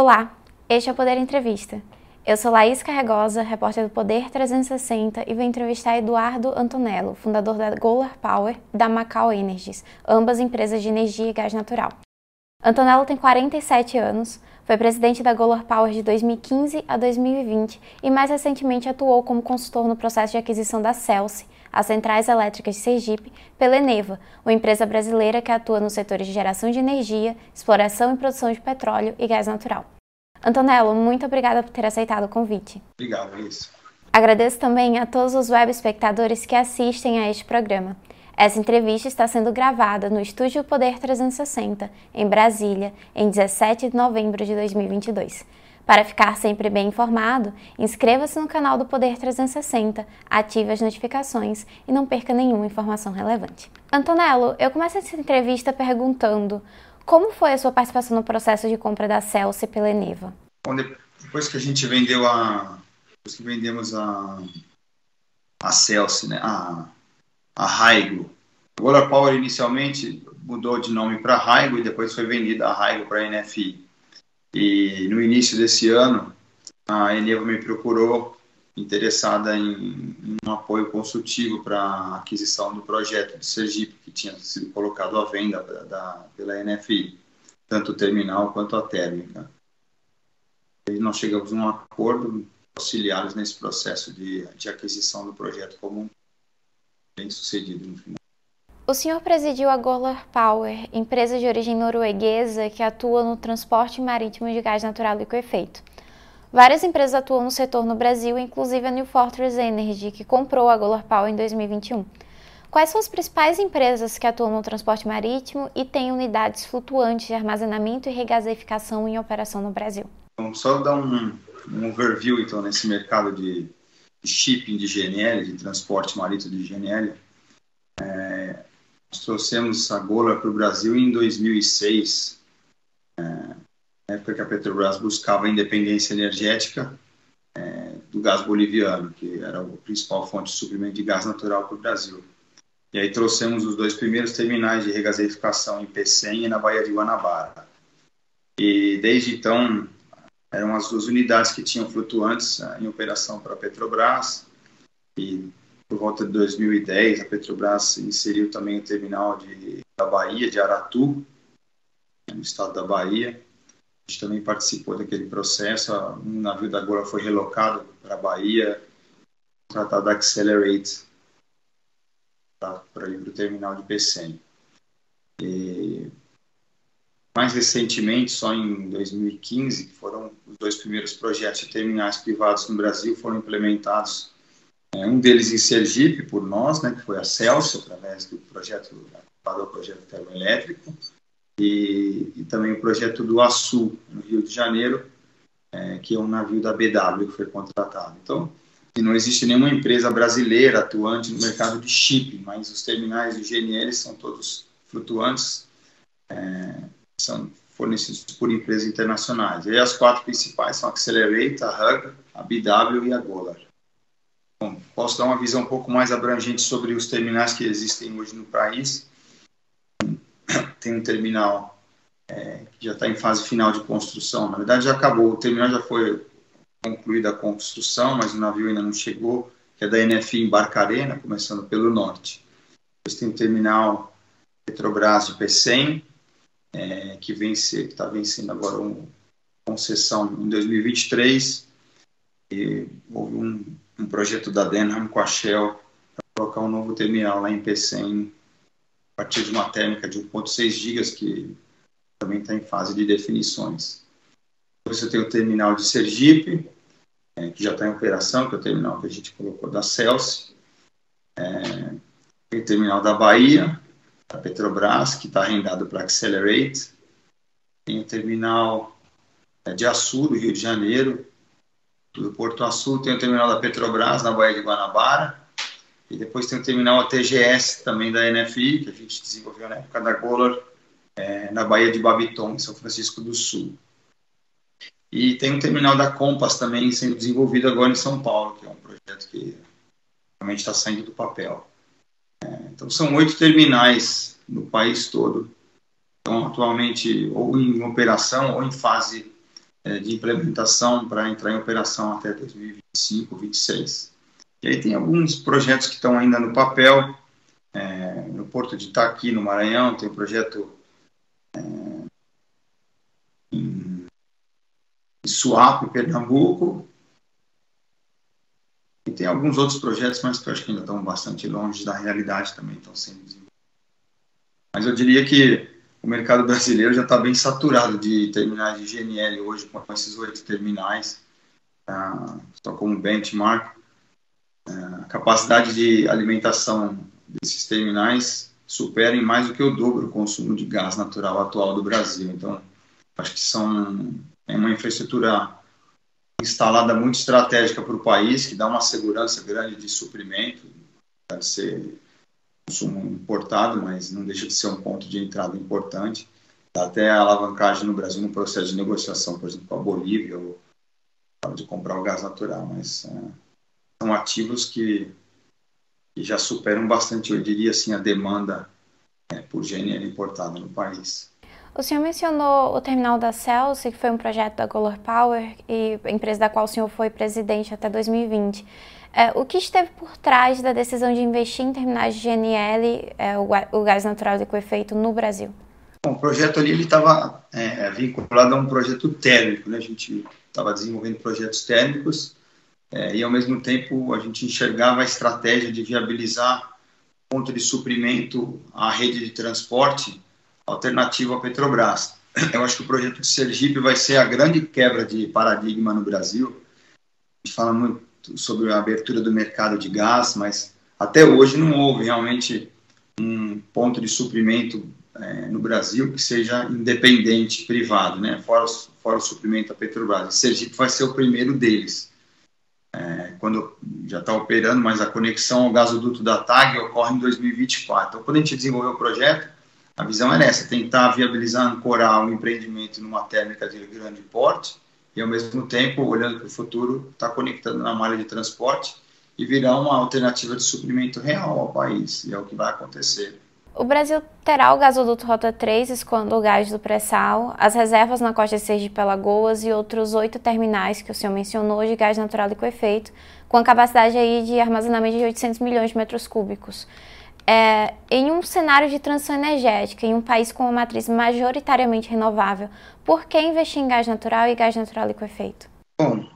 Olá, este é o Poder Entrevista. Eu sou Laís Carregosa, repórter do Poder 360 e vou entrevistar Eduardo Antonello, fundador da Golar Power e da Macau Energies, ambas empresas de energia e gás natural. Antonello tem 47 anos, foi presidente da Golar Power de 2015 a 2020 e mais recentemente atuou como consultor no processo de aquisição da Celsi, as centrais elétricas de Sergipe, pela Eneva, uma empresa brasileira que atua nos setores de geração de energia, exploração e produção de petróleo e gás natural. Antonello, muito obrigada por ter aceitado o convite. Obrigado, Luiz. Agradeço também a todos os web espectadores que assistem a este programa. Essa entrevista está sendo gravada no Estúdio Poder 360, em Brasília, em 17 de novembro de 2022. Para ficar sempre bem informado, inscreva-se no canal do Poder 360, ative as notificações e não perca nenhuma informação relevante. Antonello, eu começo essa entrevista perguntando como foi a sua participação no processo de compra da Celsi pela Eneva? Bom, depois que a gente vendeu a, depois que vendemos a a Celsi, né, a a Raigo. A Power inicialmente mudou de nome para Raigo e depois foi vendida a Raigo para a NFI. E no início desse ano, a Eneva me procurou interessada em, em um apoio consultivo para a aquisição do projeto de Sergipe, que tinha sido colocado à venda da, da, pela NFI, tanto o terminal quanto a térmica. E nós chegamos a um acordo auxiliares nesse processo de, de aquisição do projeto como bem sucedido no final. O senhor presidiu a Golar Power, empresa de origem norueguesa que atua no transporte marítimo de gás natural liquefeito. Várias empresas atuam no setor no Brasil, inclusive a New Fortress Energy, que comprou a Golar Power em 2021. Quais são as principais empresas que atuam no transporte marítimo e têm unidades flutuantes de armazenamento e regasificação em operação no Brasil? Vamos só dar um, um overview então nesse mercado de shipping de GNL, de transporte marítimo de GNL. É, nós trouxemos a Gola para o Brasil em 2006, é, na época que a Petrobras buscava a independência energética é, do gás boliviano, que era a principal fonte de suprimento de gás natural para o Brasil. E aí trouxemos os dois primeiros terminais de regasificação em Pecém e na Baía de Guanabara. E desde então eram as duas unidades que tinham flutuantes é, em operação para a Petrobras e por volta de 2010, a Petrobras inseriu também o terminal de, da Bahia, de Aratu, no estado da Bahia. A gente também participou daquele processo. Um navio da Gola foi relocado para a Bahia, tratado da Accelerate, para ir para o terminal de Pecém. E mais recentemente, só em 2015, foram os dois primeiros projetos de terminais privados no Brasil foram implementados é, um deles em Sergipe, por nós, né, que foi a Celso, através do projeto, do projeto termoelétrico, e, e, também o projeto do Açu, no Rio de Janeiro, é, que é um navio da BW que foi contratado. Então, não existe nenhuma empresa brasileira atuante no mercado de shipping, mas os terminais de GNL são todos flutuantes, é, são fornecidos por empresas internacionais. E as quatro principais são a Accelerate, a Hug, a BW e a Golar. Posso dar uma visão um pouco mais abrangente sobre os terminais que existem hoje no país. Tem um terminal é, que já está em fase final de construção. Na verdade, já acabou. O terminal já foi concluída a construção, mas o navio ainda não chegou, que é da NFI em Barcarena, começando pelo norte. Depois tem o terminal Petrobras de Pecém, é, que está vencendo agora uma concessão em 2023. E houve um um projeto da Denham com a Shell para colocar um novo terminal lá em Pecém, a partir de uma térmica de 1.6 gigas, que também está em fase de definições. Depois você tem o terminal de Sergipe, é, que já está em operação, que é o terminal que a gente colocou da Celsi. É, tem o terminal da Bahia, da Petrobras, que está arrendado para Accelerate. Tem o terminal é, de Açu, do Rio de Janeiro, do Porto Açul, tem o terminal da Petrobras na Baía de Guanabara, e depois tem o terminal ATGS também da NFI, que a gente desenvolveu na época da Golar, é, na Baía de Babiton, em São Francisco do Sul. E tem o terminal da Compass também sendo desenvolvido agora em São Paulo, que é um projeto que realmente está saindo do papel. É, então são oito terminais no país todo, estão atualmente ou em operação ou em fase de implementação para entrar em operação até 2025, 2026. E aí tem alguns projetos que estão ainda no papel, é, no Porto de Itaqui, no Maranhão, tem um projeto é, em, em Suape, Pernambuco, e tem alguns outros projetos, mas que eu acho que ainda estão bastante longe da realidade também, estão sendo desenvolvidos. Mas eu diria que o mercado brasileiro já está bem saturado de terminais de GNL hoje, com esses oito terminais, uh, só como benchmark. Uh, a capacidade de alimentação desses terminais supera em mais do que o dobro o consumo de gás natural atual do Brasil. Então, acho que são é uma infraestrutura instalada muito estratégica para o país, que dá uma segurança grande de suprimento, pode ser consumo importado, mas não deixa de ser um ponto de entrada importante. Dá até a alavancagem no Brasil no processo de negociação, por exemplo, com a Bolívia, ou de comprar o gás natural, mas é, são ativos que, que, já superam bastante, eu diria assim, a demanda é, por GNL importada no país. O senhor mencionou o terminal da Celso, que foi um projeto da Golar Power, e empresa da qual o senhor foi presidente até 2020. É, o que esteve por trás da decisão de investir em terminais de GNL, é, o, o, gás natural liquefeito, no Brasil? Bom, o projeto ali estava é, vinculado a um projeto térmico, né? a gente estava desenvolvendo projetos térmicos é, e, ao mesmo tempo, a gente enxergava a estratégia de viabilizar ponto de suprimento à rede de transporte alternativo à Petrobras. Eu acho que o projeto de Sergipe vai ser a grande quebra de paradigma no Brasil. A gente fala muito sobre a abertura do mercado de gás, mas até hoje não houve realmente um ponto de suprimento é, no Brasil que seja independente, privado, né? fora, fora o suprimento da Petrobras. Sergipe vai ser o primeiro deles. É, quando já está operando, mas a conexão ao gasoduto da TAG ocorre em 2024. Então, quando a gente desenvolveu o projeto, a visão é essa, tentar viabilizar, ancorar um empreendimento numa térmica de grande porte, e, ao mesmo tempo, olhando para o futuro, está conectando na malha de transporte e virar uma alternativa de suprimento real ao país, e é o que vai acontecer. O Brasil terá o gasoduto Rota 3 escoando o gás do pré-sal, as reservas na costa de Sergipe Alagoas e outros oito terminais que o senhor mencionou de gás natural liquefeito, com a capacidade aí de armazenamento de 800 milhões de metros cúbicos. É, em um cenário de transição energética, em um país com uma matriz majoritariamente renovável, por que investir em gás natural e gás natural liquefeito? Bom,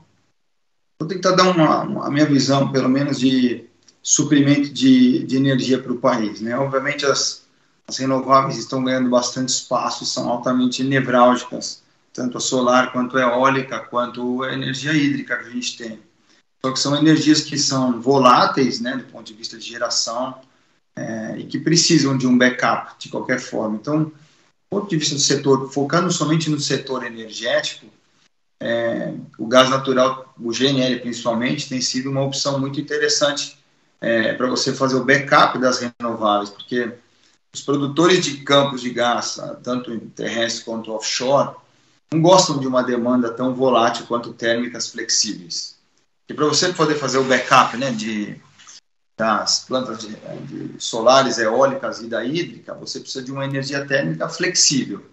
vou tentar dar uma, uma, a minha visão, pelo menos, de suprimento de, de energia para o país. Né? Obviamente, as, as renováveis estão ganhando bastante espaço e são altamente nevrálgicas, tanto a solar quanto a eólica, quanto a energia hídrica que a gente tem. Só que são energias que são voláteis, né, do ponto de vista de geração, é, e que precisam de um backup de qualquer forma. Então, do ponto de vista do setor, focando somente no setor energético, é, o gás natural, o GNL principalmente, tem sido uma opção muito interessante é, para você fazer o backup das renováveis, porque os produtores de campos de gás, tanto terrestre quanto offshore, não gostam de uma demanda tão volátil quanto térmicas flexíveis. E para você poder fazer o backup né, de das plantas de, de solares, eólicas e da hídrica, você precisa de uma energia térmica flexível.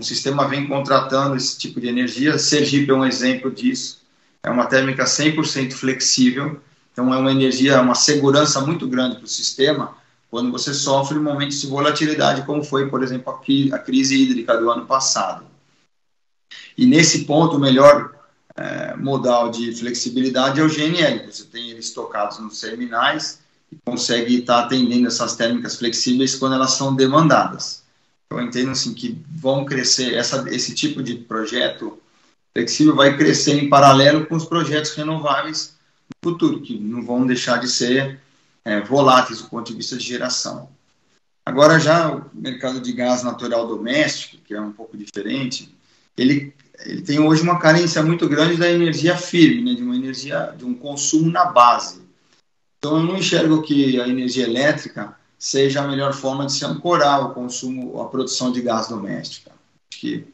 O sistema vem contratando esse tipo de energia. Sergipe é um exemplo disso. É uma térmica 100% flexível. Então, é uma energia, uma segurança muito grande para o sistema quando você sofre momentos de volatilidade, como foi, por exemplo, a crise hídrica do ano passado. E nesse ponto, o melhor é, modal de flexibilidade é o GNL. Você tem eles tocados nos terminais e consegue estar atendendo essas térmicas flexíveis quando elas são demandadas. Eu entendo assim que vão crescer essa, esse tipo de projeto flexível vai crescer em paralelo com os projetos renováveis no futuro, que não vão deixar de ser é, voláteis do ponto de vista de geração. Agora já o mercado de gás natural doméstico, que é um pouco diferente, ele ele tem hoje uma carência muito grande da energia firme, né, de uma energia, de um consumo na base. Então, eu não enxergo que a energia elétrica seja a melhor forma de se ancorar o consumo, a produção de gás doméstica. Acho que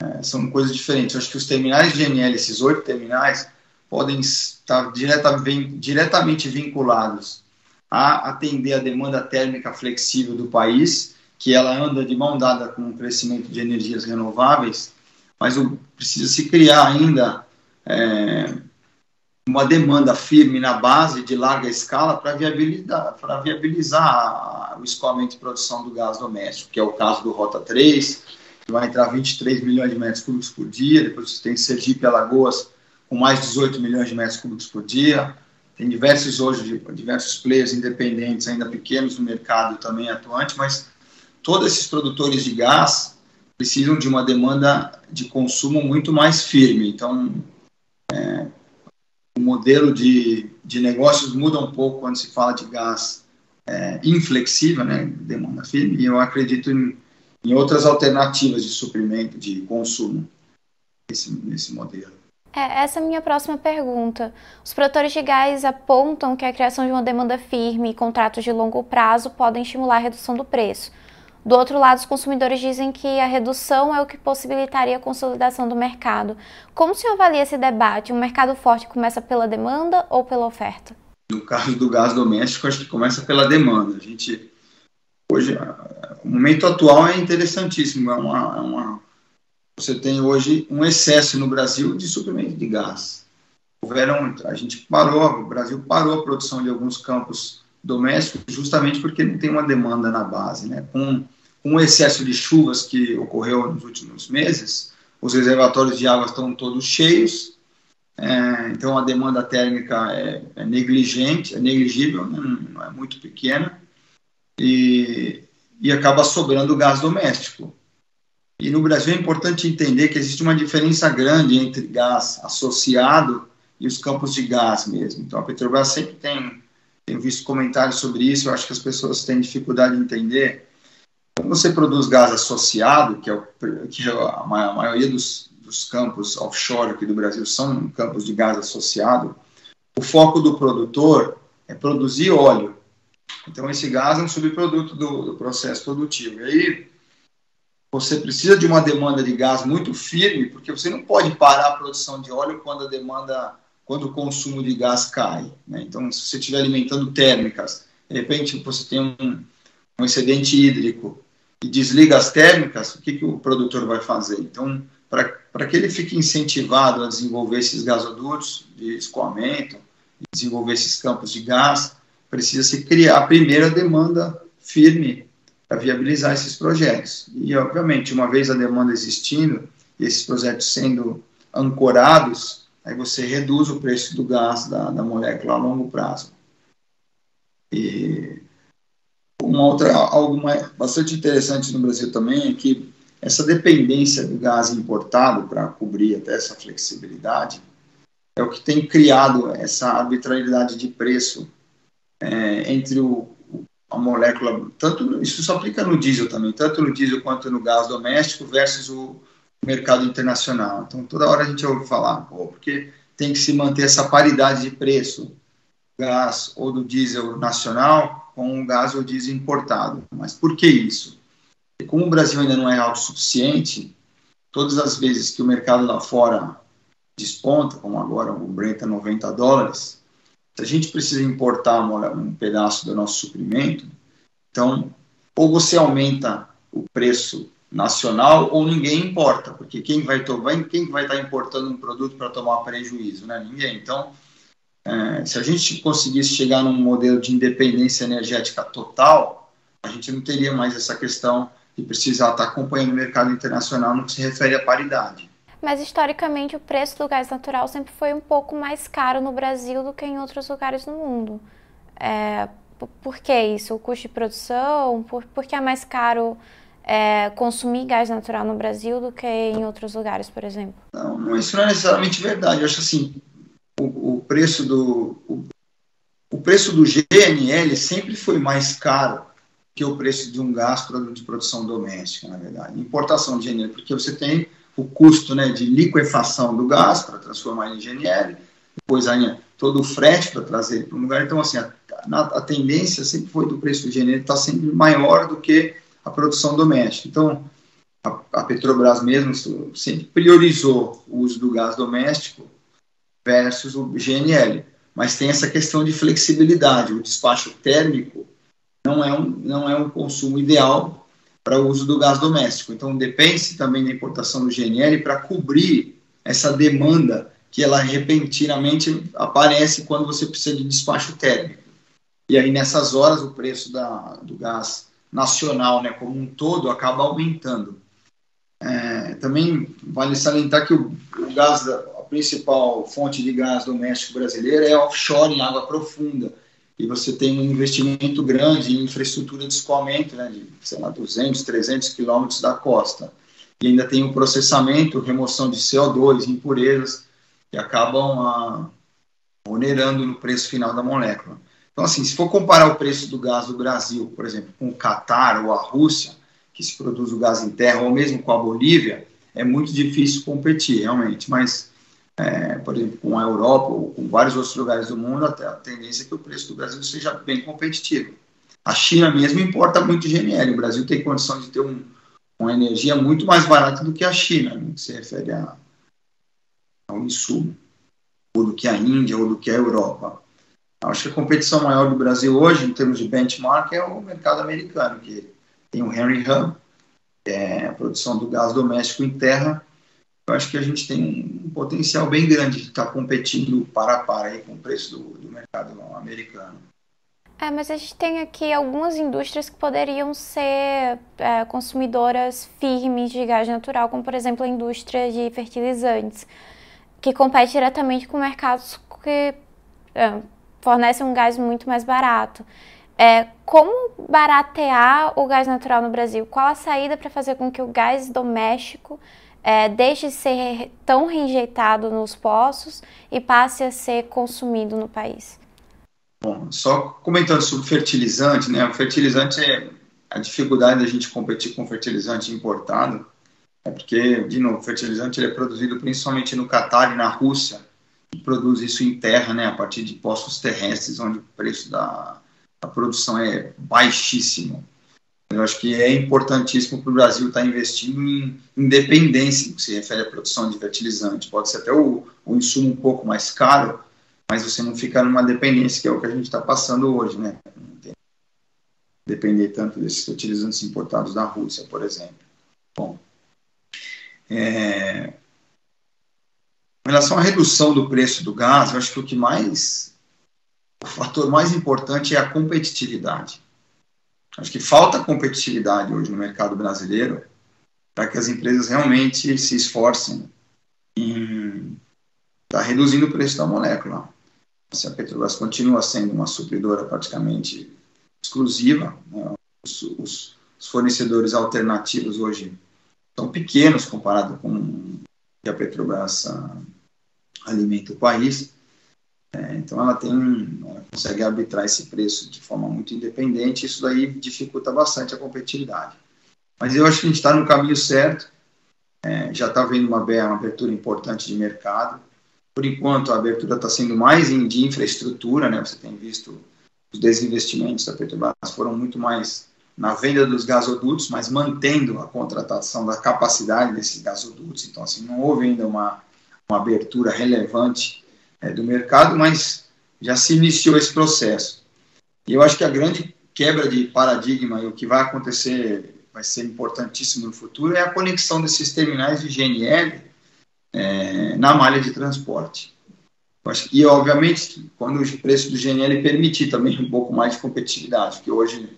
é, são coisas diferentes. Eu acho que os terminais de GNL, esses oito terminais, podem estar diretamente, diretamente vinculados a atender a demanda térmica flexível do país, que ela anda de mão dada com o crescimento de energias renováveis, mas precisa se criar ainda é, uma demanda firme na base de larga escala para viabilizar, viabilizar o escoamento e produção do gás doméstico, que é o caso do Rota 3, que vai entrar 23 milhões de metros cúbicos por dia, depois você tem Sergipe e Alagoas com mais 18 milhões de metros cúbicos por dia, tem diversos hoje, diversos players independentes, ainda pequenos no mercado também atuante, mas todos esses produtores de gás precisam de uma demanda de consumo muito mais firme. Então, é, o modelo de, de negócios muda um pouco quando se fala de gás é, inflexível, né, demanda firme, e eu acredito em, em outras alternativas de suprimento, de consumo nesse, nesse modelo. É, essa é a minha próxima pergunta. Os produtores de gás apontam que a criação de uma demanda firme e contratos de longo prazo podem estimular a redução do preço. Do outro lado, os consumidores dizem que a redução é o que possibilitaria a consolidação do mercado. Como o senhor avalia esse debate? Um mercado forte começa pela demanda ou pela oferta? No caso do gás doméstico, acho que começa pela demanda. A gente, hoje, o momento atual é interessantíssimo. É uma, é uma, você tem hoje um excesso no Brasil de suprimento de gás. Houveram, a gente parou, o Brasil parou a produção de alguns campos doméstico justamente porque não tem uma demanda na base. Né? Com, com o excesso de chuvas que ocorreu nos últimos meses, os reservatórios de água estão todos cheios, é, então a demanda térmica é, é negligente, é negligível, né? não é muito pequena, e, e acaba sobrando gás doméstico. E no Brasil é importante entender que existe uma diferença grande entre gás associado e os campos de gás mesmo. Então a Petrobras sempre tem tenho visto comentários sobre isso, eu acho que as pessoas têm dificuldade de entender. Quando você produz gás associado, que é, o, que é a maioria dos, dos campos offshore aqui do Brasil são campos de gás associado, o foco do produtor é produzir óleo. Então, esse gás é um subproduto do, do processo produtivo. E aí, você precisa de uma demanda de gás muito firme, porque você não pode parar a produção de óleo quando a demanda quando o consumo de gás cai. Né? Então, se você estiver alimentando térmicas, de repente você tem um, um excedente hídrico e desliga as térmicas, o que, que o produtor vai fazer? Então, para que ele fique incentivado a desenvolver esses gasodutos de escoamento, desenvolver esses campos de gás, precisa se criar a primeira demanda firme para viabilizar esses projetos. E, obviamente, uma vez a demanda existindo, esses projetos sendo ancorados aí você reduz o preço do gás da, da molécula a longo prazo. E uma outra, algo bastante interessante no Brasil também é que essa dependência do gás importado para cobrir até essa flexibilidade é o que tem criado essa arbitrariedade de preço é, entre o, a molécula, tanto isso se aplica no diesel também, tanto no diesel quanto no gás doméstico versus o, mercado internacional. Então, toda hora a gente ouve falar, pô, porque tem que se manter essa paridade de preço, gás ou do diesel nacional com o gás ou diesel importado. Mas por que isso? Porque como o Brasil ainda não é autossuficiente, todas as vezes que o mercado lá fora desponta, como agora o Brent a 90 dólares, se a gente precisa importar um pedaço do nosso suprimento, então, ou você aumenta o preço nacional ou ninguém importa, porque quem vai, quem vai estar importando um produto para tomar prejuízo? Né? Ninguém. Então, é, se a gente conseguisse chegar num modelo de independência energética total, a gente não teria mais essa questão de precisar estar acompanhando o mercado internacional no que se refere à paridade. Mas historicamente o preço do gás natural sempre foi um pouco mais caro no Brasil do que em outros lugares no mundo. É, por que isso? O custo de produção? Por, por que é mais caro é, consumir gás natural no Brasil do que em outros lugares, por exemplo? Não, isso não é necessariamente verdade. Eu acho assim, o, o preço do o, o, preço do GNL sempre foi mais caro que o preço de um gás de produção doméstica, na verdade. Importação de GNL, porque você tem o custo né, de liquefação do gás para transformar em GNL, depois aí todo o frete para trazer para um lugar. Então, assim, a, a, tendência sempre foi do preço do GNL estar tá sempre maior do que a produção doméstica. Então, a, a Petrobras mesmo sempre priorizou o uso do gás doméstico versus o GNL. Mas tem essa questão de flexibilidade. O despacho térmico não é um, não é um consumo ideal para o uso do gás doméstico. Então, depende também da importação do GNL para cobrir essa demanda que ela repentinamente aparece quando você precisa de despacho térmico. E aí, nessas horas, o preço da, do gás nacional, né, como um todo, acaba aumentando. É, também vale salientar que o, o gás, a principal fonte de gás doméstico brasileira é offshore, em água profunda. E você tem um investimento grande em infraestrutura de escoamento, né, de, sei lá, 200, 300 quilômetros da costa. E ainda tem o processamento, remoção de CO2, impurezas, que acabam a, onerando no preço final da molécula. Então, assim, se for comparar o preço do gás do Brasil, por exemplo, com o Catar ou a Rússia, que se produz o gás em terra, ou mesmo com a Bolívia, é muito difícil competir, realmente. Mas, é, por exemplo, com a Europa ou com vários outros lugares do mundo, até a tendência é que o preço do Brasil seja bem competitivo. A China mesmo importa muito GNL. O Brasil tem condição de ter um, uma energia muito mais barata do que a China, no que se refere a, ao insumo, ou do que a Índia, ou do que a Europa. Acho que a competição maior do Brasil hoje, em termos de benchmark, é o mercado americano, que tem o Henry Hub, que é a produção do gás doméstico em terra. Eu acho que a gente tem um potencial bem grande de estar competindo para a para aí com o preço do, do mercado americano. É, mas a gente tem aqui algumas indústrias que poderiam ser é, consumidoras firmes de gás natural, como por exemplo a indústria de fertilizantes, que compete diretamente com mercados que é, fornece um gás muito mais barato. É, como baratear o gás natural no Brasil? Qual a saída para fazer com que o gás doméstico é, deixe de ser tão rejeitado nos poços e passe a ser consumido no país? Bom, só comentando sobre fertilizante, né? O fertilizante é a dificuldade da gente competir com fertilizante importado, é porque, de novo, fertilizante é produzido principalmente no Catar e na Rússia, produz isso em terra, né, a partir de poços terrestres, onde o preço da, da produção é baixíssimo. Eu acho que é importantíssimo para o Brasil estar tá investindo em independência, que se refere à produção de fertilizante. Pode ser até o, o insumo um pouco mais caro, mas você não fica numa dependência, que é o que a gente está passando hoje, né? Depender tanto desses fertilizantes importados da Rússia, por exemplo. Bom, é, em relação à redução do preço do gás, eu acho que o que mais. O fator mais importante é a competitividade. Acho que falta competitividade hoje no mercado brasileiro para que as empresas realmente se esforcem em estar tá reduzindo o preço da molécula. Se a Petrobras continua sendo uma supridora praticamente exclusiva, né, os, os, fornecedores alternativos hoje são pequenos comparado com que a Petrobras alimenta o país. É, então ela tem, ela consegue arbitrar esse preço de forma muito independente. Isso daí dificulta bastante a competitividade. Mas eu acho que a gente está no caminho certo. É, já está vendo uma, uma abertura importante de mercado. Por enquanto, a abertura está sendo mais de infraestrutura, né? Você tem visto os desinvestimentos da Petrobras foram muito mais na venda dos gasodutos, mas mantendo a contratação da capacidade desses gasodutos. Então, assim, não houve ainda uma uma abertura relevante é, do mercado, mas já se iniciou esse processo. E eu acho que a grande quebra de paradigma e o que vai acontecer, vai ser importantíssimo no futuro, é a conexão desses terminais de GNL é, na malha de transporte. E, obviamente, quando o preço do GNL permitir também um pouco mais de competitividade, porque hoje,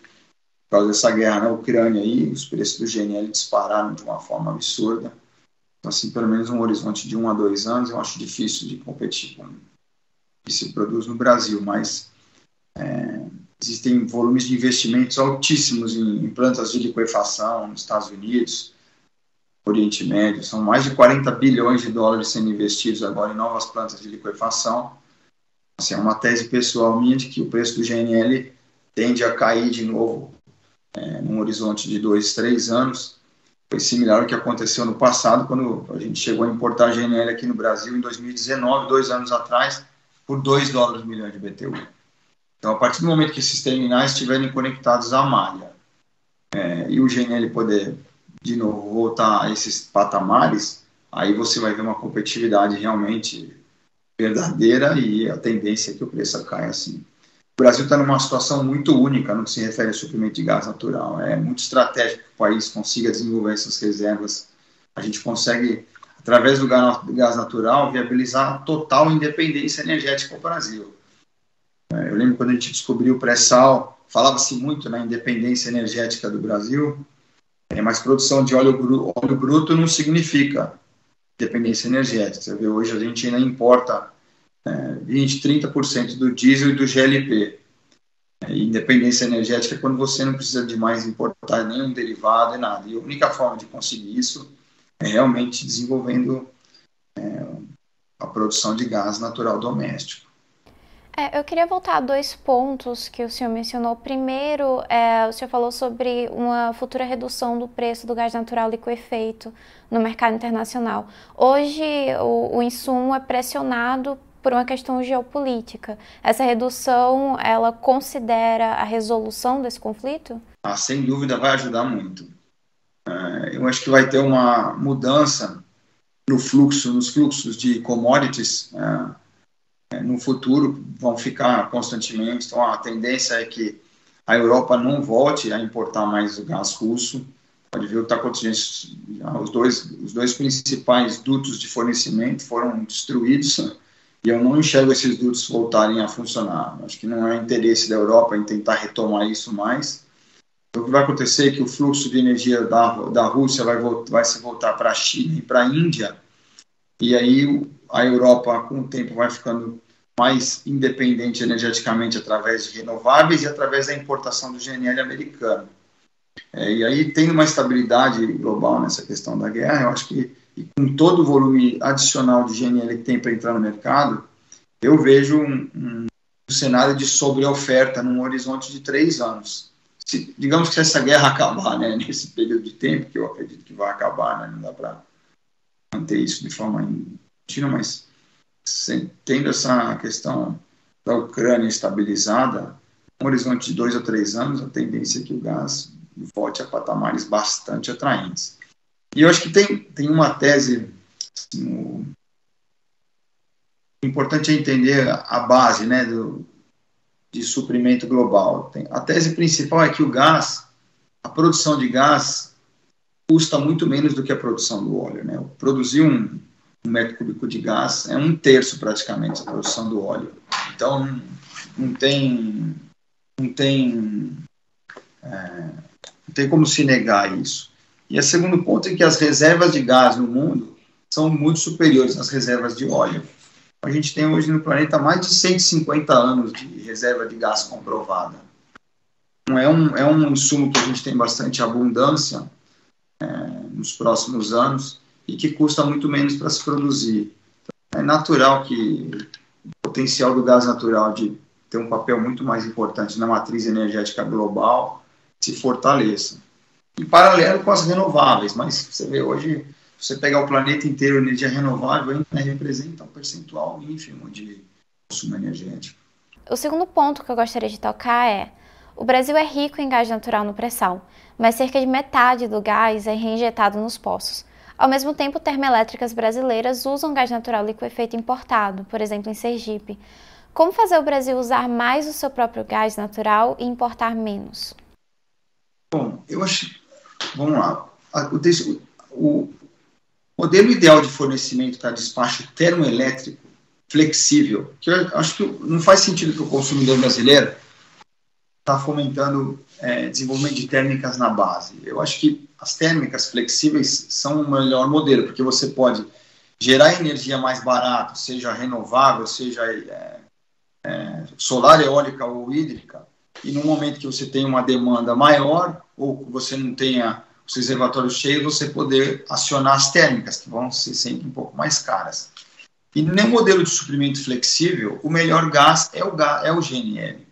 por causa dessa guerra na Ucrânia, aí, os preços do GNL dispararam de uma forma absurda. Então, assim, pelo menos um horizonte de um a dois anos, eu acho difícil de competir com o que se produz no Brasil, mas é, existem volumes de investimentos altíssimos em, em, plantas de liquefação nos Estados Unidos, Oriente Médio, são mais de 40 bilhões de dólares sendo investidos agora em novas plantas de liquefação. Assim, é uma tese pessoal minha de que o preço do GNL tende a cair de novo é, num horizonte de dois, três anos, foi similar ao que aconteceu no passado, quando a gente chegou a importar GNL aqui no Brasil em 2019, dois anos atrás, por 2 dólares milhão de BTU. Então, a partir do momento que esses terminais estiverem conectados à malha é, e o GNL poder, de novo, voltar a esses patamares, aí você vai ver uma competitividade realmente verdadeira e a tendência é que o preço caia assim. O Brasil está numa situação muito única no que se refere ao suprimento de gás natural. É muito estratégico que o país consiga desenvolver essas reservas. A gente consegue, através do gás natural, viabilizar a total independência energética do Brasil. É, eu lembro quando a gente descobriu o pré-sal, falava-se muito na independência energética do Brasil, é, mas produção de óleo, óleo bruto não significa dependência energética. Você vê, hoje a gente ainda importa é, 20, 30% do diesel e do GLP. É, independência energética é quando você não precisa de mais importar nenhum derivado e nada. E a única forma de conseguir isso é realmente desenvolvendo é, a produção de gás natural doméstico. É, eu queria voltar a dois pontos que o senhor mencionou. Primeiro, é, o senhor falou sobre uma futura redução do preço do gás natural liquefeito no mercado internacional. Hoje, o, o insumo é pressionado por uma questão geopolítica. Essa redução, ela considera a resolução desse conflito? Ah, sem dúvida vai ajudar muito. É, eu acho que vai ter uma mudança no fluxo, nos fluxos de commodities. É, é, no futuro vão ficar constantemente. Então, a tendência é que a Europa não volte a importar mais o gás russo. Pode ver o que está acontecendo. Os dois, os dois principais dutos de fornecimento foram destruídos e eu não enxergo esses dutos voltarem a funcionar. Acho que não é interesse da Europa em tentar retomar isso mais. Então, o que vai acontecer é que o fluxo de energia da, da Rússia vai, vai se voltar para a China e para a Índia, e aí a Europa, com o tempo, vai ficando mais independente energeticamente através de renováveis e através da importação do GNL americano. É, e aí tem uma estabilidade global nessa questão da guerra. Eu acho que e com todo o volume adicional de GNL que tem para entrar no mercado, eu vejo um, um, um cenário de sobreoferta num horizonte de três anos. Se, digamos que essa guerra acabar, né, nesse período de tempo, que eu acredito que vai acabar, né, não dá para manter isso de forma contínua, mas tendo essa questão da Ucrânia estabilizada, um horizonte de dois ou três anos, a tendência é que o gás volte a patamares bastante atraentes. E eu acho que tem, tem uma tese assim, o importante é entender a base né, do, de suprimento global. Tem, a tese principal é que o gás, a produção de gás, custa muito menos do que a produção do óleo. Né? Produzir um, um metro cúbico de gás é um terço praticamente da produção do óleo. Então não, tem não tem é, não tem como se negar isso. E o segundo ponto é que as reservas de gás no mundo são muito superiores às reservas de óleo. A gente tem hoje no planeta mais de 150 anos de reserva de gás comprovada. Então, é um, é um insumo que a gente tem bastante abundância é, nos próximos anos e que custa muito menos para se produzir. Então, é natural que o potencial do gás natural de ter um papel muito mais importante na matriz energética global se fortaleça em paralelo com as renováveis, mas você vê hoje, você pegar o planeta inteiro, energia renovável ainda representa um percentual ínfimo de consumo energético. O segundo ponto que eu gostaria de tocar é: o Brasil é rico em gás natural no pré-sal, mas cerca de metade do gás é reinjetado nos poços. Ao mesmo tempo, termoelétricas brasileiras usam gás natural liquefeito importado, por exemplo, em Sergipe. Como fazer o Brasil usar mais o seu próprio gás natural e importar menos? Bom, eu acho vamos lá. O, modelo ideal de fornecimento para despacho termoelétrico flexível, que eu acho que não faz sentido que o consumidor brasileiro está fomentando é, desenvolvimento de térmicas na base. Eu acho que as térmicas flexíveis são o melhor modelo, porque você pode gerar energia mais barato, seja renovável, seja é, é, solar, eólica ou hídrica, e no momento que você tem uma demanda maior, ou você não tenha os reservatórios cheios, você poder acionar as térmicas, que vão ser sempre um pouco mais caras. E no modelo de suprimento flexível, o melhor gás é o, gás, é o GNL.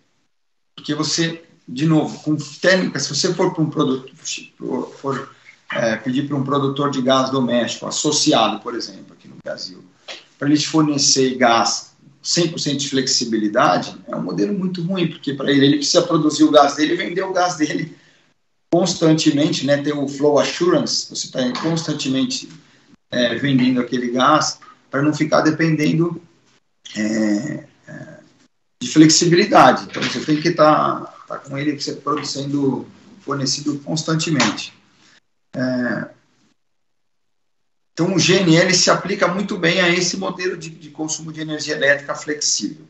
Porque você, de novo, com térmicas, se você for para um produto, for é, pedir para um produtor de gás doméstico, associado, por exemplo, aqui no Brasil, para ele te fornecer gás 100% de flexibilidade, é um modelo muito ruim, porque para ele, ele precisa produzir o gás dele e vender o gás dele constantemente, né, ter o flow assurance, você está constantemente é, vendendo aquele gás para não ficar dependendo é, é, de flexibilidade. Então você tem que estar tá, tá com ele sendo fornecido constantemente. É, então o GNL se aplica muito bem a esse modelo de, de consumo de energia elétrica flexível.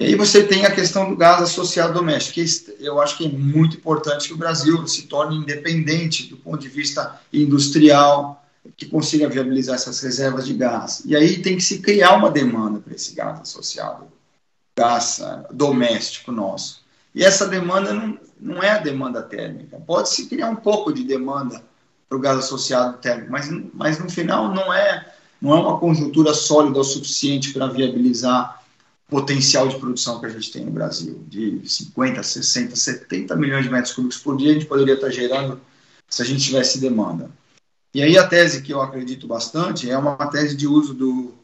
E aí você tem a questão do gás associado doméstico, que eu acho que é muito importante que o Brasil se torne independente do ponto de vista industrial, que consiga viabilizar essas reservas de gás. E aí tem que se criar uma demanda para esse gás associado, gás uh, doméstico nosso. E essa demanda não, não é a demanda térmica. Pode-se criar um pouco de demanda para o gás associado térmico, mas, mas no final não é, não é uma conjuntura sólida o suficiente para viabilizar potencial de produção que a gente tem no Brasil, de 50, 60, 70 milhões de metros cúbicos por dia, a gente poderia estar gerando se a gente tivesse demanda. E aí a tese que eu acredito bastante é uma tese de uso do,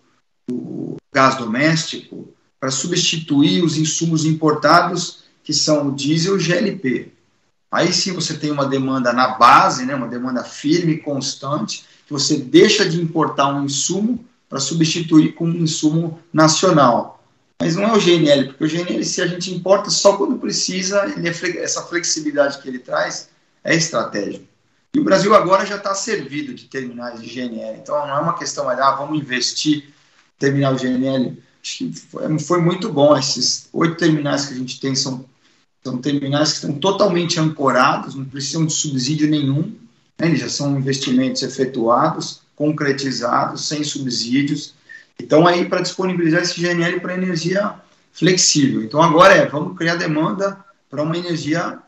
do gás doméstico para substituir os insumos importados, que são o diesel e o GLP. Aí sim você tem uma demanda na base, né, uma demanda firme e constante, que você deixa de importar um insumo para substituir com um insumo nacional. Mas não é o GNL, porque o GNL, se a gente importa só quando precisa, é, essa flexibilidade que ele traz é estratégico. E o Brasil agora já está servido de terminais de GNL. Então não é uma questão, ah, vamos investir terminal GNL. Foi, foi muito bom. Esses oito terminais que a gente tem são, são terminais que estão totalmente ancorados, não precisam de subsídio nenhum. Né? Eles já são investimentos efetuados, concretizados, sem subsídios então, aí, para disponibilizar esse GNL para energia flexível. Então, agora é, vamos criar demanda para uma energia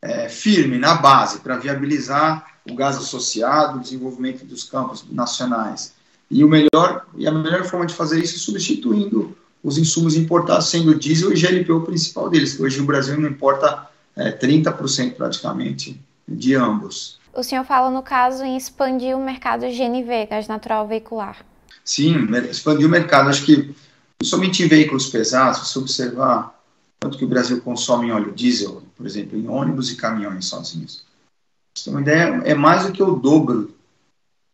é, firme, na base, para viabilizar o gás associado, o desenvolvimento dos campos nacionais. E, o melhor, e a melhor forma de fazer isso é substituindo os insumos importados, sendo o diesel e GLP o principal deles. Hoje, o Brasil não importa é, 30% praticamente de ambos. O senhor fala, no caso, em expandir o mercado GNV, gás natural veicular. Sim, expandir o mercado. Acho que, somente em veículos pesados, se observar quanto que o Brasil consome em óleo diesel, por exemplo, em ônibus e caminhões sozinhos. Tem uma ideia, é mais do que o dobro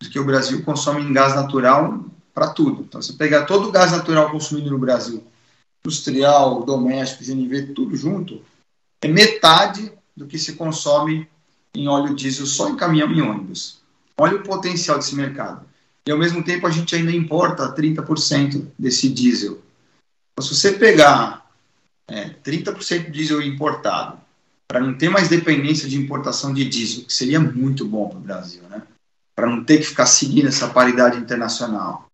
do que o Brasil consome em gás natural para tudo. Então, você pegar todo o gás natural consumido no Brasil, industrial, doméstico, GNV, tudo junto, é metade do que se consome em óleo diesel só em caminhão e ônibus. Olha o potencial desse mercado e ao mesmo tempo a gente ainda importa 30% desse diesel. Então, se você pegar é, 30% de diesel importado, para não ter mais dependência de importação de diesel, que seria muito bom para o Brasil, né? para não ter que ficar seguindo essa paridade internacional.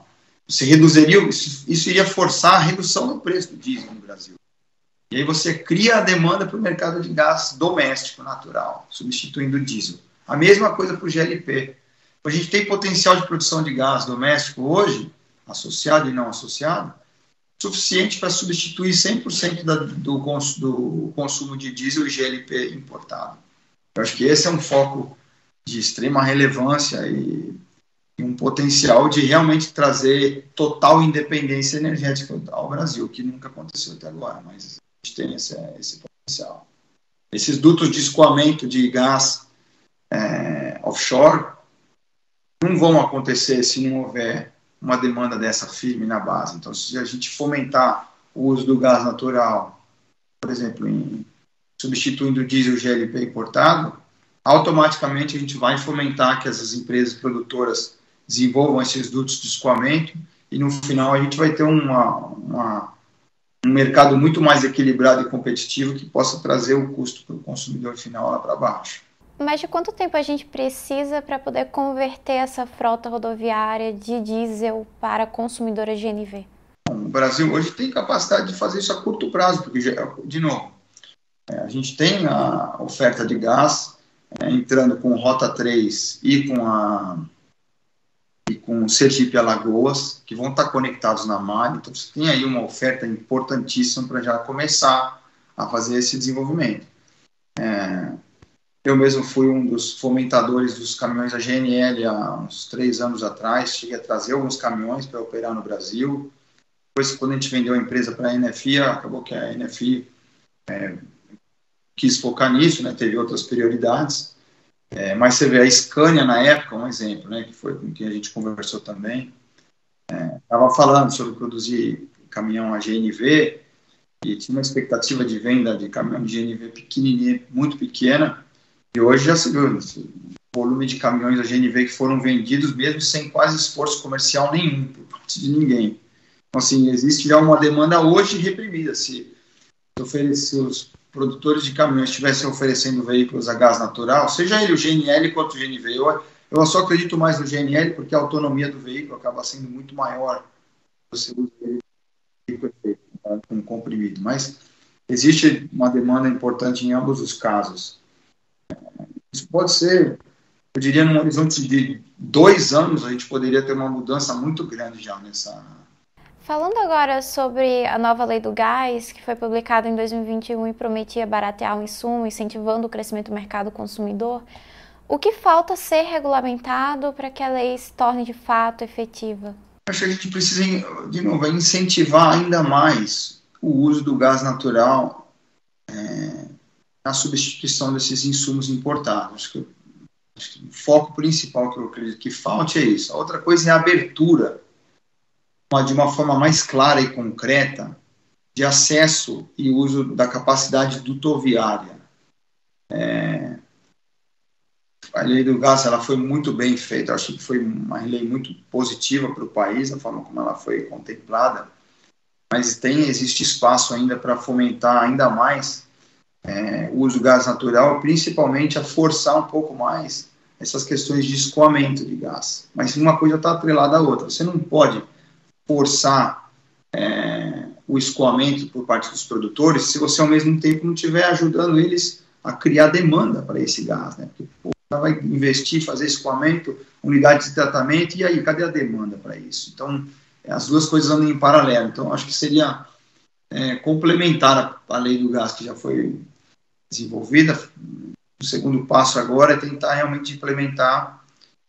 Você reduziria, isso, isso iria forçar a redução do preço do diesel no Brasil. E aí você cria a demanda para o mercado de gás doméstico natural, substituindo o diesel. A mesma coisa para o GLP. A gente tem potencial de produção de gás doméstico hoje, associado e não associado, suficiente para substituir 100% da, do, do consumo de diesel e GLP importado. Eu acho que esse é um foco de extrema relevância e um potencial de realmente trazer total independência energética ao Brasil, que nunca aconteceu até agora, mas a gente tem esse, esse potencial. Esses dutos de escoamento de gás é, offshore não vão acontecer se não houver uma demanda dessa firme na base. Então, se a gente fomentar o uso do gás natural, por exemplo, em, substituindo o diesel GLP importado, automaticamente a gente vai fomentar que essas empresas produtoras desenvolvam esses dutos de escoamento e no final a gente vai ter uma, uma, um mercado muito mais equilibrado e competitivo que possa trazer o custo para o consumidor final lá para baixo. Mas de quanto tempo a gente precisa para poder converter essa frota rodoviária de diesel para consumidora de GNV? O Brasil hoje tem capacidade de fazer isso a curto prazo, porque, de novo, é, a gente tem a oferta de gás é, entrando com Rota 3 e com a e com Sergipe Alagoas, que vão estar conectados na malha. Então, você tem aí uma oferta importantíssima para já começar a fazer esse desenvolvimento. É, eu mesmo fui um dos fomentadores dos caminhões da GNL há uns três anos atrás. Cheguei a trazer alguns caminhões para operar no Brasil. Depois, quando a gente vendeu a empresa para a NFI, acabou que a NFI é, quis focar nisso, né? teve outras prioridades. É, mas você vê a Scania na época, um exemplo, né? que foi com quem a gente conversou também, estava é, falando sobre produzir caminhão a GNV e tinha uma expectativa de venda de caminhão de GNV pequenininha, muito pequena, e hoje já se viu o volume de caminhões da GNV que foram vendidos mesmo sem quase esforço comercial nenhum por parte de ninguém. Então, assim, existe já uma demanda hoje reprimida. Se, se os produtores de caminhões estivessem oferecendo veículos a gás natural, seja ele o GNL quanto o GNV, eu, eu só acredito mais no GNL porque a autonomia do veículo acaba sendo muito maior você usa ele com comprimido. Mas existe uma demanda importante em ambos os casos. Isso pode ser, eu diria, num horizonte de dois anos, a gente poderia ter uma mudança muito grande já nessa. Falando agora sobre a nova lei do gás, que foi publicada em 2021 e prometia baratear o insumo, incentivando o crescimento do mercado consumidor, o que falta ser regulamentado para que a lei se torne de fato efetiva? Acho que a gente precisa, de novo, incentivar ainda mais o uso do gás natural é, na substituição desses insumos importados. Que, que o foco principal que eu acredito que falte é isso. A outra coisa é a abertura, de uma forma mais clara e concreta, de acesso e uso da capacidade dutoviária. É, a lei do gás ela foi muito bem feita, acho que foi uma lei muito positiva para o país, a forma como ela foi contemplada, mas tem existe espaço ainda para fomentar ainda mais é, o uso do gás natural, principalmente a forçar um pouco mais essas questões de escoamento de gás. Mas uma coisa está atrelada à outra. Você não pode forçar é, o escoamento por parte dos produtores se você ao mesmo tempo não estiver ajudando eles a criar demanda para esse gás, né? Porque pô, vai investir, fazer escoamento, unidade de tratamento e aí cadê a demanda para isso? Então as duas coisas andam em paralelo. Então acho que seria é, complementar a, a, lei do gás que já foi desenvolvida. O segundo passo agora é tentar realmente implementar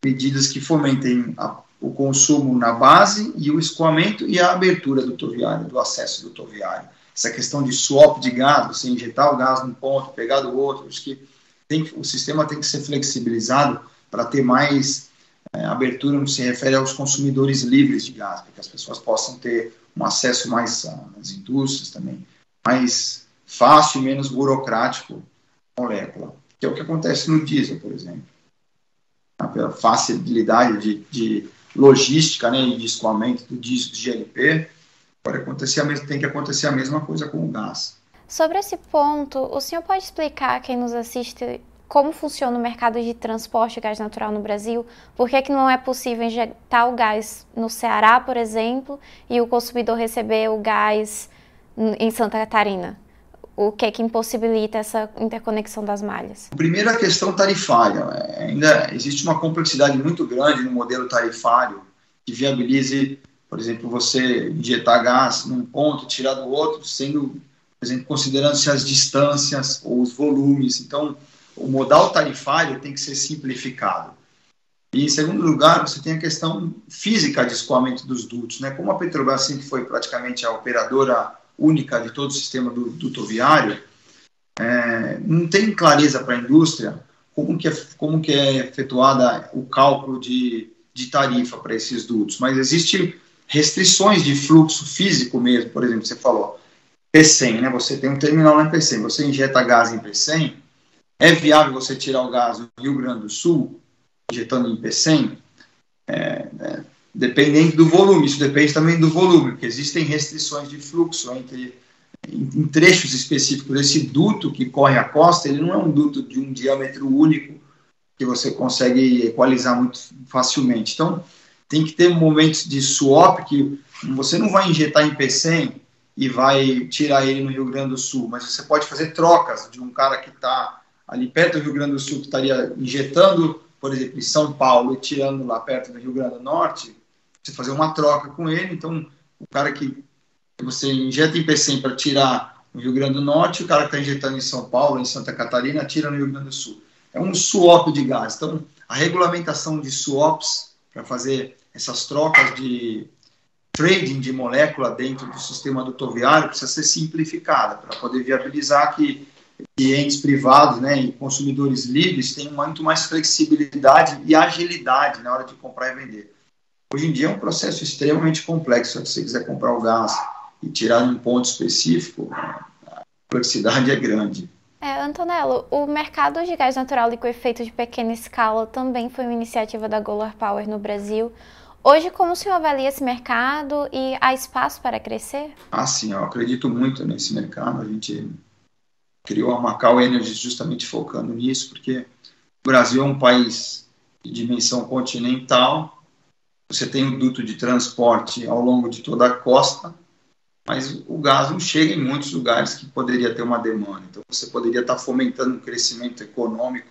medidas que fomentem a, o consumo na base e o escoamento e a abertura do toviário, do acesso do toviário. Essa questão de swap de gás, você injetar o gás num ponto, pegar do outro, acho que tem, o sistema tem que ser flexibilizado para ter mais é, abertura no que se refere aos consumidores livres de gás, para que as pessoas possam ter um acesso mais às indústrias também, mais fácil e menos burocrático à molécula, que é o que acontece no diesel, por exemplo. Tá? Pela facilidade de, de logística né, e de escoamento do diesel de GLP, pode acontecer a tem que acontecer a mesma coisa com o gás. Sobre esse ponto, o senhor pode explicar a quem nos assiste como funciona o mercado de transporte de gás natural no Brasil, por que, que não é possível injetar o gás no Ceará, por exemplo, e o consumidor receber o gás em Santa Catarina? O que é que impossibilita essa interconexão das malhas? Primeiro, a questão tarifária. É, ainda existe uma complexidade muito grande no modelo tarifário que viabilize, por exemplo, você injetar gás num ponto, tirar do outro, sendo, por exemplo, considerando-se as distâncias ou os volumes. Então, o modal tarifário tem que ser simplificado. E, em segundo lugar, você tem a questão física de escoamento dos dutos. Né? Como a Petrobras sempre foi praticamente a operadora única de todo o sistema do dutoviário, é, não tem clareza para a indústria como que, é, como que é efetuada o cálculo de, de tarifa para esses dutos. Mas existem restrições de fluxo físico mesmo. Por exemplo, você falou P100, né? você tem um terminal na P100, você injeta gás em P100, é viável você tirar o gás do Rio Grande do Sul, injetando em P100? É, é, dependendo do volume, isso depende também do volume, porque existem restrições de fluxo entre em, trechos específicos. Esse duto que corre a costa, ele não é um duto de um diâmetro único que você consegue equalizar muito facilmente. Então, tem que ter momentos de swap que você não vai injetar em P100 e vai tirar ele no Rio Grande do Sul, mas você pode fazer trocas de um cara que está ali perto do Rio Grande do Sul, que estaria injetando, por exemplo, em São Paulo e tirando lá perto do Rio Grande do Norte, você fazer uma troca com ele. Então, o cara que você injeta em P100 para tirar no Rio Grande do Norte, o cara que está injetando em São Paulo, em Santa Catarina, tira no Rio Grande do Sul. É um swap de gás. Então, a regulamentação de swaps para fazer essas trocas de trading de molécula dentro do sistema dutoviário precisa ser simplificada para poder viabilizar que clientes privados né, e consumidores livres têm muito mais flexibilidade e agilidade na hora de comprar e vender. Hoje em dia é um processo extremamente complexo. Se você quiser comprar o gás e tirar um ponto específico, a complexidade é grande. É, Antonello, o mercado de gás natural liquefeito de pequena escala também foi uma iniciativa da Golar Power no Brasil. Hoje, como o senhor avalia esse mercado e há espaço para crescer? Ah, sim, eu acredito muito nesse mercado. A gente criou a Macau Energy justamente focando nisso, porque o Brasil é um país de dimensão continental, você tem um duto de transporte ao longo de toda a costa, mas o gás não chega em muitos lugares que poderia ter uma demanda. Então, você poderia estar fomentando um crescimento econômico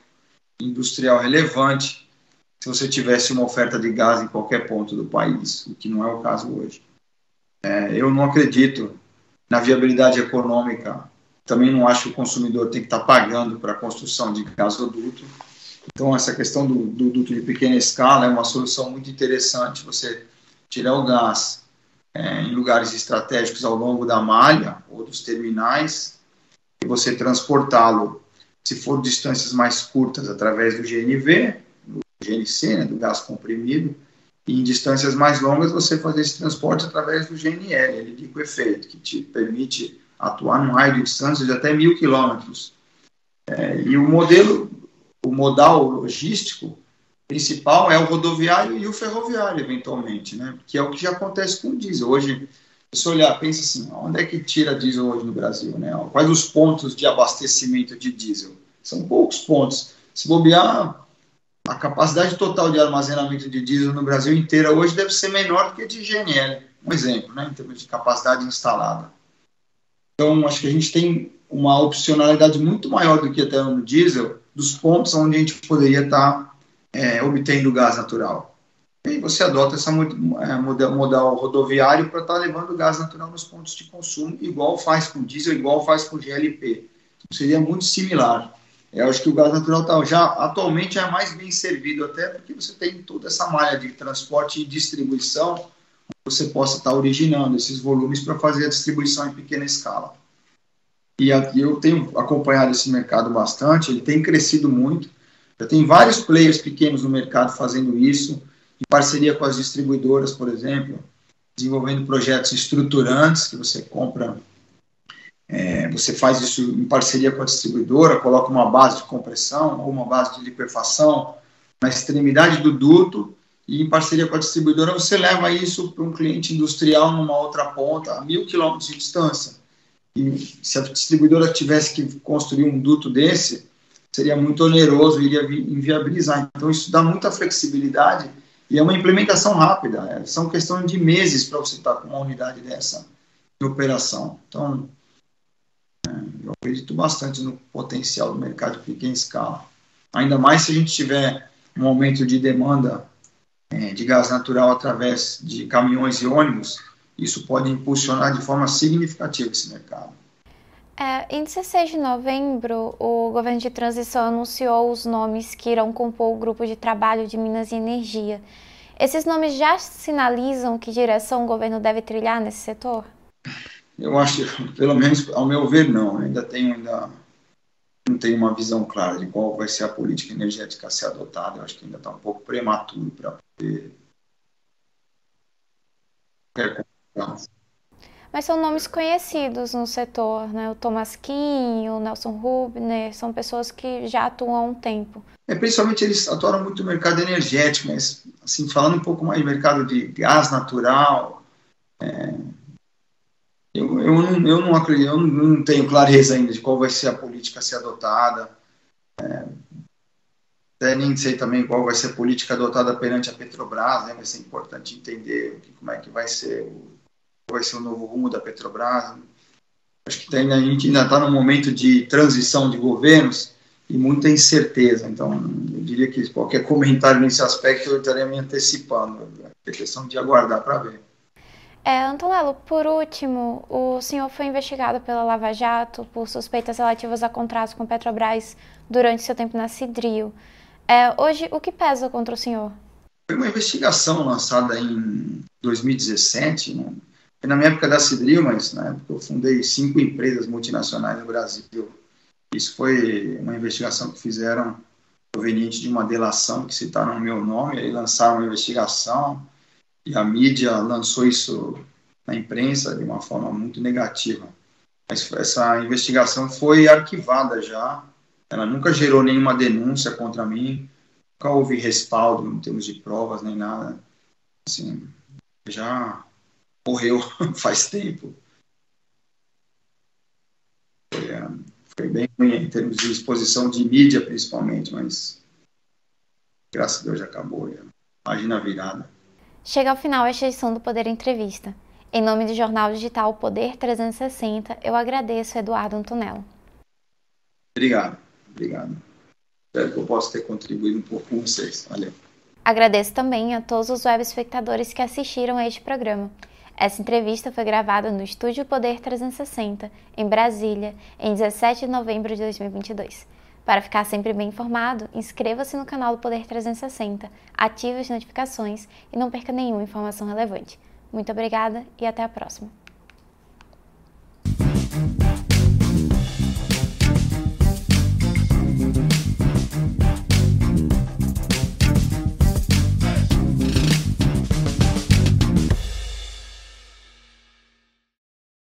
industrial relevante se você tivesse uma oferta de gás em qualquer ponto do país, o que não é o caso hoje. É, eu não acredito na viabilidade econômica. Também não acho que o consumidor tem que estar pagando para a construção de gasoduto. Então, essa questão do, duto de pequena escala é uma solução muito interessante. Você tirar o gás é, em lugares estratégicos ao longo da malha ou dos terminais e você transportá-lo, se for distâncias mais curtas, através do GNV, do GNC, né, do gás comprimido, e em distâncias mais longas você fazer esse transporte através do GNL, liquefeito, que te permite atuar num raio de distância de até mil quilômetros. É, e o modelo, o modal logístico principal é o rodoviário e o ferroviário, eventualmente, né? Que é o que já acontece com o diesel. Hoje, se você olhar, pensa assim, onde é que tira diesel hoje no Brasil, né? Quais os pontos de abastecimento de diesel? São poucos pontos. Se bobear, a capacidade total de armazenamento de diesel no Brasil inteira hoje deve ser menor do que a de GNL, um exemplo, né? Em termos de capacidade instalada. Então, acho que a gente tem uma opcionalidade muito maior do que até no diesel, dos pontos onde a gente poderia estar é, obtendo gás natural. E você adota esse é, modal, modal rodoviário para estar tá levando gás natural nos pontos de consumo, igual faz com diesel, igual faz com GLP. Então, seria muito similar. Eu acho que o gás natural tá, já atualmente é mais bem servido, até porque você tem toda essa malha de transporte e distribuição, você possa estar tá originando esses volumes para fazer a distribuição em pequena escala. E eu tenho acompanhado esse mercado bastante, ele tem crescido muito. Já tem vários players pequenos no mercado fazendo isso, em parceria com as distribuidoras, por exemplo, desenvolvendo projetos estruturantes que você compra, é, você faz isso em parceria com a distribuidora, coloca uma base de compressão ou uma base de liquefação na extremidade do duto e em parceria com a distribuidora você leva isso para um cliente industrial numa outra ponta, a mil quilômetros de distância. E se a distribuidora tivesse que construir um duto desse, seria muito oneroso, iria inviabilizar. Então, isso dá muita flexibilidade e é uma implementação rápida. É, são questões de meses para você estar com uma unidade dessa de operação. Então, é, eu acredito bastante no potencial do mercado de pequena escala. Ainda mais se a gente tiver um aumento de demanda é, de gás natural através de caminhões e ônibus, isso pode impulsionar de forma significativa esse mercado. É, em 16 de novembro, o governo de transição anunciou os nomes que irão compor o grupo de trabalho de Minas e Energia. Esses nomes já sinalizam que direção o governo deve trilhar nesse setor? Eu acho, pelo menos ao meu ver, não. Ainda tenho ainda não tenho uma visão clara de qual vai ser a política energética a ser adotada. Eu acho que ainda está um pouco prematuro para poder mas são nomes conhecidos no setor, né? O Thomas Kim, o Nelson Rubner, são pessoas que já atuam há um tempo. É, principalmente eles atuaram muito no mercado energético, mas assim, falando um pouco mais de mercado de gás natural, é, eu, eu, não, eu não acredito, eu não tenho clareza ainda de qual vai ser a política a ser adotada. É, até nem sei também qual vai ser a política adotada perante a Petrobras, né? vai ser importante entender como é que vai ser o vai ser o novo rumo da Petrobras. Acho que tem, a gente ainda está num momento de transição de governos e muita incerteza. Então, eu diria que qualquer comentário nesse aspecto eu estaria me antecipando. É questão de aguardar para ver. É, Antonello, por último, o senhor foi investigado pela Lava Jato por suspeitas relativas a contratos com Petrobras durante seu tempo na Cidril. É, hoje, o que pesa contra o senhor? Foi uma investigação lançada em 2017, né? Na minha época da Cidril, mas na época eu fundei cinco empresas multinacionais no Brasil. Isso foi uma investigação que fizeram proveniente de uma delação que citaram o meu nome, aí lançaram uma investigação e a mídia lançou isso na imprensa de uma forma muito negativa. Mas essa investigação foi arquivada já, ela nunca gerou nenhuma denúncia contra mim, nunca houve respaldo em termos de provas nem nada. Assim, já morreu faz tempo. Foi, é, foi bem ruim em termos de exposição de mídia, principalmente, mas graças a Deus já acabou. Já. Imagina a virada. Chega ao final esta edição do Poder Entrevista. Em nome do jornal digital Poder 360, eu agradeço Eduardo Antonello. Obrigado, obrigado. Espero que eu possa ter contribuído um pouco com vocês. Valeu. Agradeço também a todos os web espectadores que assistiram a este programa. Essa entrevista foi gravada no Estúdio Poder 360, em Brasília, em 17 de novembro de 2022. Para ficar sempre bem informado, inscreva-se no canal do Poder 360, ative as notificações e não perca nenhuma informação relevante. Muito obrigada e até a próxima.